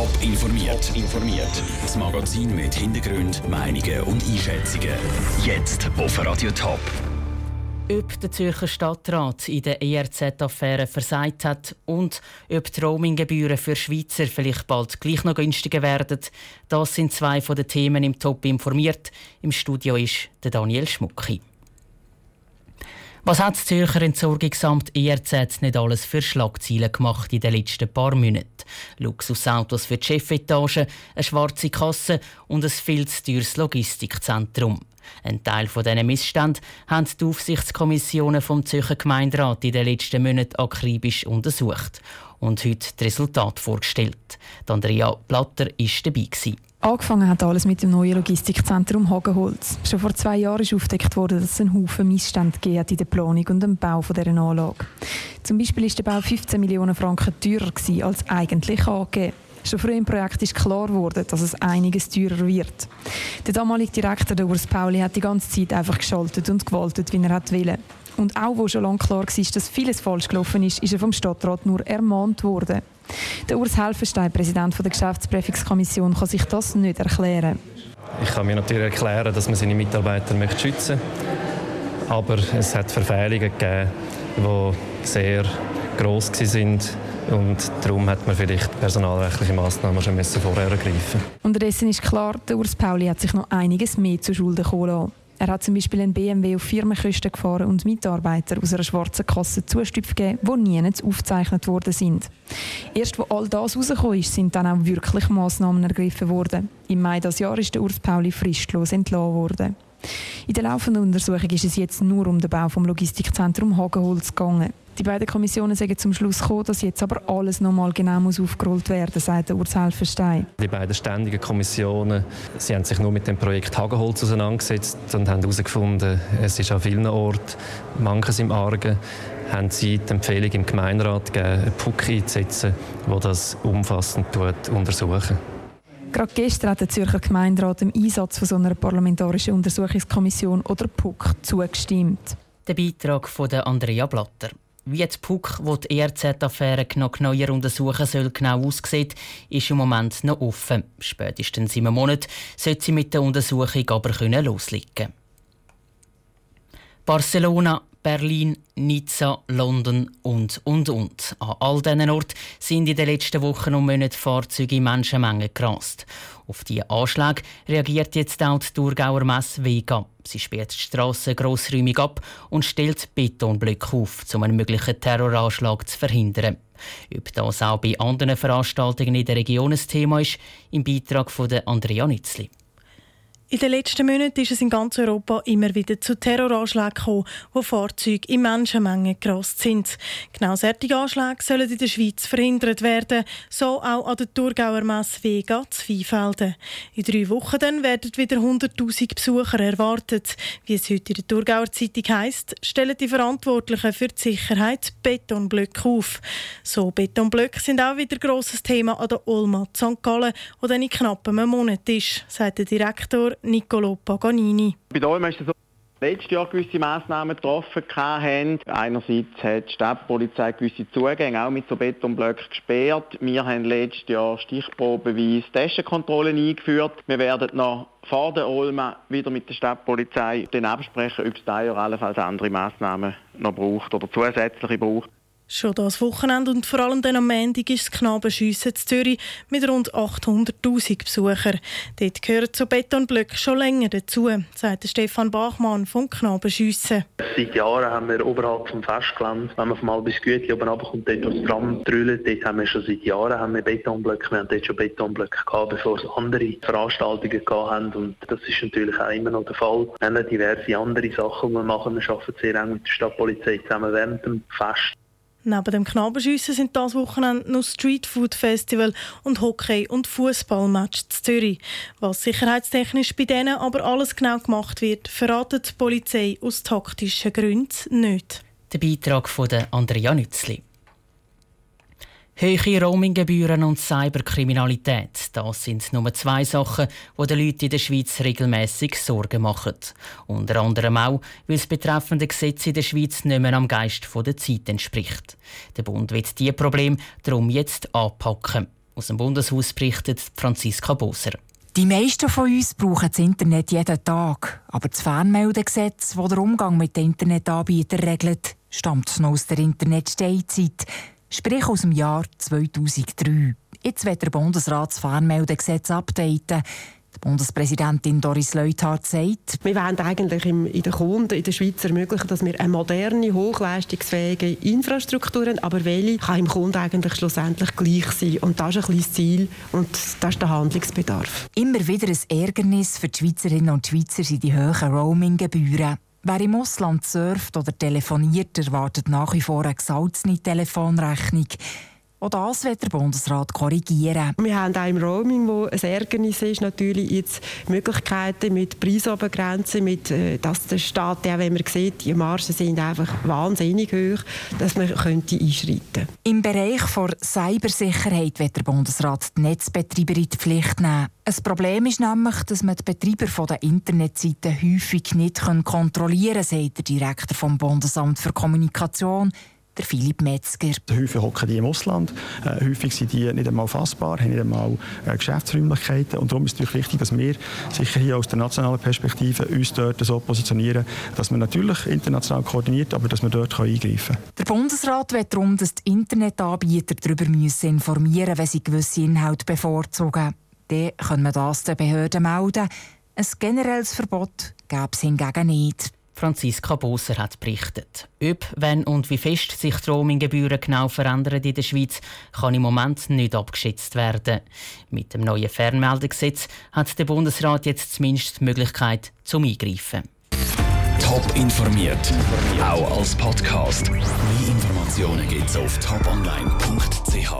Top informiert. informiert. Das Magazin mit Hintergrund, Meinungen und Einschätzungen. Jetzt auf Radio Top. Ob der Zürcher Stadtrat in der ERZ-Affäre versagt hat und ob die Roaminggebühren für Schweizer vielleicht bald gleich noch günstiger werden, das sind zwei von den Themen im Top informiert. Im Studio ist der Daniel Schmucki. Was hat das Zürcher Entsorgungsamt ERZ nicht alles für Schlagzeilen gemacht in den letzten paar Monaten? Luxusautos für die Chefetage, eine schwarze Kasse und ein viel zu teures Logistikzentrum. Ein Teil von diesen Missständen haben die Aufsichtskommissionen vom Zürcher Gemeinderat in den letzten Monaten akribisch untersucht und heute das Resultat vorgestellt. Andrea Platter war dabei. Angefangen hat alles mit dem neuen Logistikzentrum Hagenholz. Schon vor zwei Jahren ist aufgedeckt worden, dass es einen Haufen Missstände in der Planung und dem Bau dieser Anlage. Zum Beispiel war der Bau 15 Millionen Franken teurer als eigentlich angegeben. Schon früh im Projekt ist klar geworden, dass es einiges teurer wird. Der damalige Direktor, der Urs Pauli, hat die ganze Zeit einfach geschaltet und gewaltet, wie er wollte. Und auch wo schon lange klar war, dass vieles falsch gelaufen ist, ist er vom Stadtrat nur ermahnt worden. Der Urs Helfenstein, Präsident der Geschäftsprüfungskommission, kann sich das nicht erklären. Ich kann mir natürlich erklären, dass man seine Mitarbeiter schützen möchte. Aber es hat Verfehlungen gegeben, die sehr gross waren. Und darum hat man vielleicht personalrechtliche Massnahmen schon vorher ergreifen Unterdessen ist klar, der Urs Pauli hat sich noch einiges mehr zu Schulden gekommen er hat zum Beispiel einen BMW auf Firmenkosten gefahren und Mitarbeiter aus einer schwarzen Kasse Zustupf gegeben, die nie aufgezeichnet worden sind. Erst wo all das rausgekommen ist, sind dann auch wirklich Massnahmen ergriffen worden. Im Mai dieses Jahr ist der Urs Pauli fristlos entlassen worden. In der laufenden Untersuchung ist es jetzt nur um den Bau vom Logistikzentrum Hagenholz gegangen. Die beiden Kommissionen sagen zum Schluss gekommen, dass jetzt aber alles nochmal genau muss aufgerollt werden muss, sagt Urs Helfenstein. Die beiden ständigen Kommissionen sie haben sich nur mit dem Projekt Hagenholz auseinandergesetzt und haben herausgefunden, es ist an vielen Orten manches im Argen haben sie die Empfehlung im Gemeinderat gegeben, einen PUC einzusetzen, der das umfassend untersuchen Gerade gestern hat der Zürcher Gemeinderat dem Einsatz von so einer parlamentarischen Untersuchungskommission oder PUC zugestimmt. Der Beitrag von Andrea Blatter. Wie die PUC, die die ERZ-Affäre noch neuer untersuchen soll, genau aussieht, ist im Moment noch offen. Spätestens einem Monat sollte sie mit der Untersuchung aber loslegen. Barcelona Berlin, Nizza, London und, und, und. An all diesen Orten sind in den letzten Wochen und Monaten Fahrzeuge in Menschenmengen gerast. Auf diese Anschläge reagiert jetzt auch die Thurgauer Messe Vega. Sie sperrt die Strassen grossräumig ab und stellt Betonblöcke auf, um einen möglichen Terroranschlag zu verhindern. Ob das auch bei anderen Veranstaltungen in der Region ein Thema ist, im Beitrag von Andrea Nützli. In den letzten Monaten ist es in ganz Europa immer wieder zu Terroranschlägen gekommen, wo Fahrzeuge in Menschenmengen gerast sind. Genau solche Anschläge sollen in der Schweiz verhindert werden, so auch an der Thurgauer Messe Vega zu Viehfelden. In drei Wochen dann werden wieder 100'000 Besucher erwartet. Wie es heute in der Thurgauer Zeitung heisst, stellen die Verantwortlichen für die Sicherheit Betonblöcke auf. So Betonblöcke sind auch wieder ein grosses Thema an der Olma St. Gallen, wo dann in knapp einem Monat ist, sagt der Direktor Niccolo Paganini. Bei Olma ist es so, letztes Jahr gewisse Massnahmen getroffen haben. Einerseits hat die Stadtpolizei gewisse Zugänge auch mit so Betonblöcken gesperrt. Wir haben letztes Jahr stichprobenweise Taschenkontrollen eingeführt. Wir werden noch vor der Olma wieder mit der Stadtpolizei dann absprechen, ob es da Jahr allenfalls andere Massnahmen noch braucht oder zusätzliche braucht. Schon das Wochenende und vor allem dann am Montag ist das Knabenschiessen in Zürich mit rund 800'000 Besuchern. Dort gehören zu Betonblöcken schon länger dazu, sagt Stefan Bachmann vom Knabenschiessen. Seit Jahren haben wir oberhalb vom Festgelände, wenn man vom Albis Gütli oben runterkommt, dort aufs Tram drüllen, dort haben wir schon seit Jahren haben wir Betonblöcke. Wir haben dort schon Betonblöcke gehabt, bevor es andere Veranstaltungen haben und das ist natürlich auch immer noch der Fall. Wir haben diverse andere Sachen, die wir machen. Wir arbeiten sehr eng mit der Stadtpolizei zusammen während dem Fest. Neben dem Knabenschiessen sind das Wochenende noch Streetfood Festival und Hockey- und Fußballmatch zu Zürich. Was sicherheitstechnisch bei denen aber alles genau gemacht wird, verratet die Polizei aus taktischen Gründen nicht. Der Beitrag von Andrea Nützli. Höhere Roaminggebühren und Cyberkriminalität, das sind nur zwei Sachen, die den Leuten in der Schweiz regelmäßig Sorgen machen. Unter anderem auch, weil das betreffende Gesetz in der Schweiz nicht mehr am Geist der Zeit entspricht. Der Bund wird diese Probleme darum jetzt anpacken. Aus dem Bundeshaus berichtet Franziska Boser. Die meisten von uns brauchen das Internet jeden Tag. Aber das Fernmeldegesetz, das den Umgang mit den Internetanbietern regelt, stammt noch aus der Internetstehzeit, sprich aus dem Jahr 2003. Jetzt wird der Bundesrat das Fernmeldegesetz updaten. Die Bundespräsidentin Doris Leuthard sagt, wir wollen eigentlich im, in den Kunden in der Schweiz ermöglichen, dass wir eine moderne, hochleistungsfähige Infrastruktur haben, aber welche kann im Kunden eigentlich schlussendlich gleich sein. Und das ist ein das Ziel und das ist der Handlungsbedarf. Immer wieder ein Ärgernis für die Schweizerinnen und Schweizer sind die hohen Roaming-Gebühren. Wer im Ausland surft oder telefoniert, erwartet nach wie vor eine gesalzene Telefonrechnung. Auch das wird der Bundesrat korrigieren. Wir haben auch im Roaming, wo ein Ärgernis ist, natürlich jetzt Möglichkeiten mit Preisobergrenzen, mit, äh, dass der Staat, ja, wenn man sieht, die Margen sind einfach wahnsinnig hoch, dass man könnte einschreiten Im Bereich der Cybersicherheit wird der Bundesrat die Netzbetreiber in die Pflicht nehmen. Ein Problem ist nämlich, dass man die Betreiber der Internetseiten häufig nicht kontrollieren kann, sagt der Direktor vom Bundesamt für Kommunikation der Philipp Metzger. Häufig hocken die im Ausland, äh, häufig sind die nicht einmal fassbar, haben nicht einmal äh, Geschäftsräumlichkeiten und darum ist es wichtig, dass wir sicher hier aus der nationalen Perspektive uns dort so positionieren, dass wir natürlich international koordiniert, aber dass wir dort eingreifen können. Der Bundesrat wird darum, dass die Internetanbieter darüber müssen informieren wenn sie gewisse Inhalte bevorzugen. Dann können wir das den Behörden melden. Ein generelles Verbot gäbe es hingegen nicht. Franziska Boser hat berichtet. Ob, wenn und wie fest sich die Roaminggebühren genau verändern in der Schweiz, kann im Moment nicht abgeschätzt werden. Mit dem neuen Fernmeldegesetz hat der Bundesrat jetzt zumindest die Möglichkeit zum Eingreifen. Top informiert, auch als Podcast. Mehr Informationen gibt es auf toponline.ch.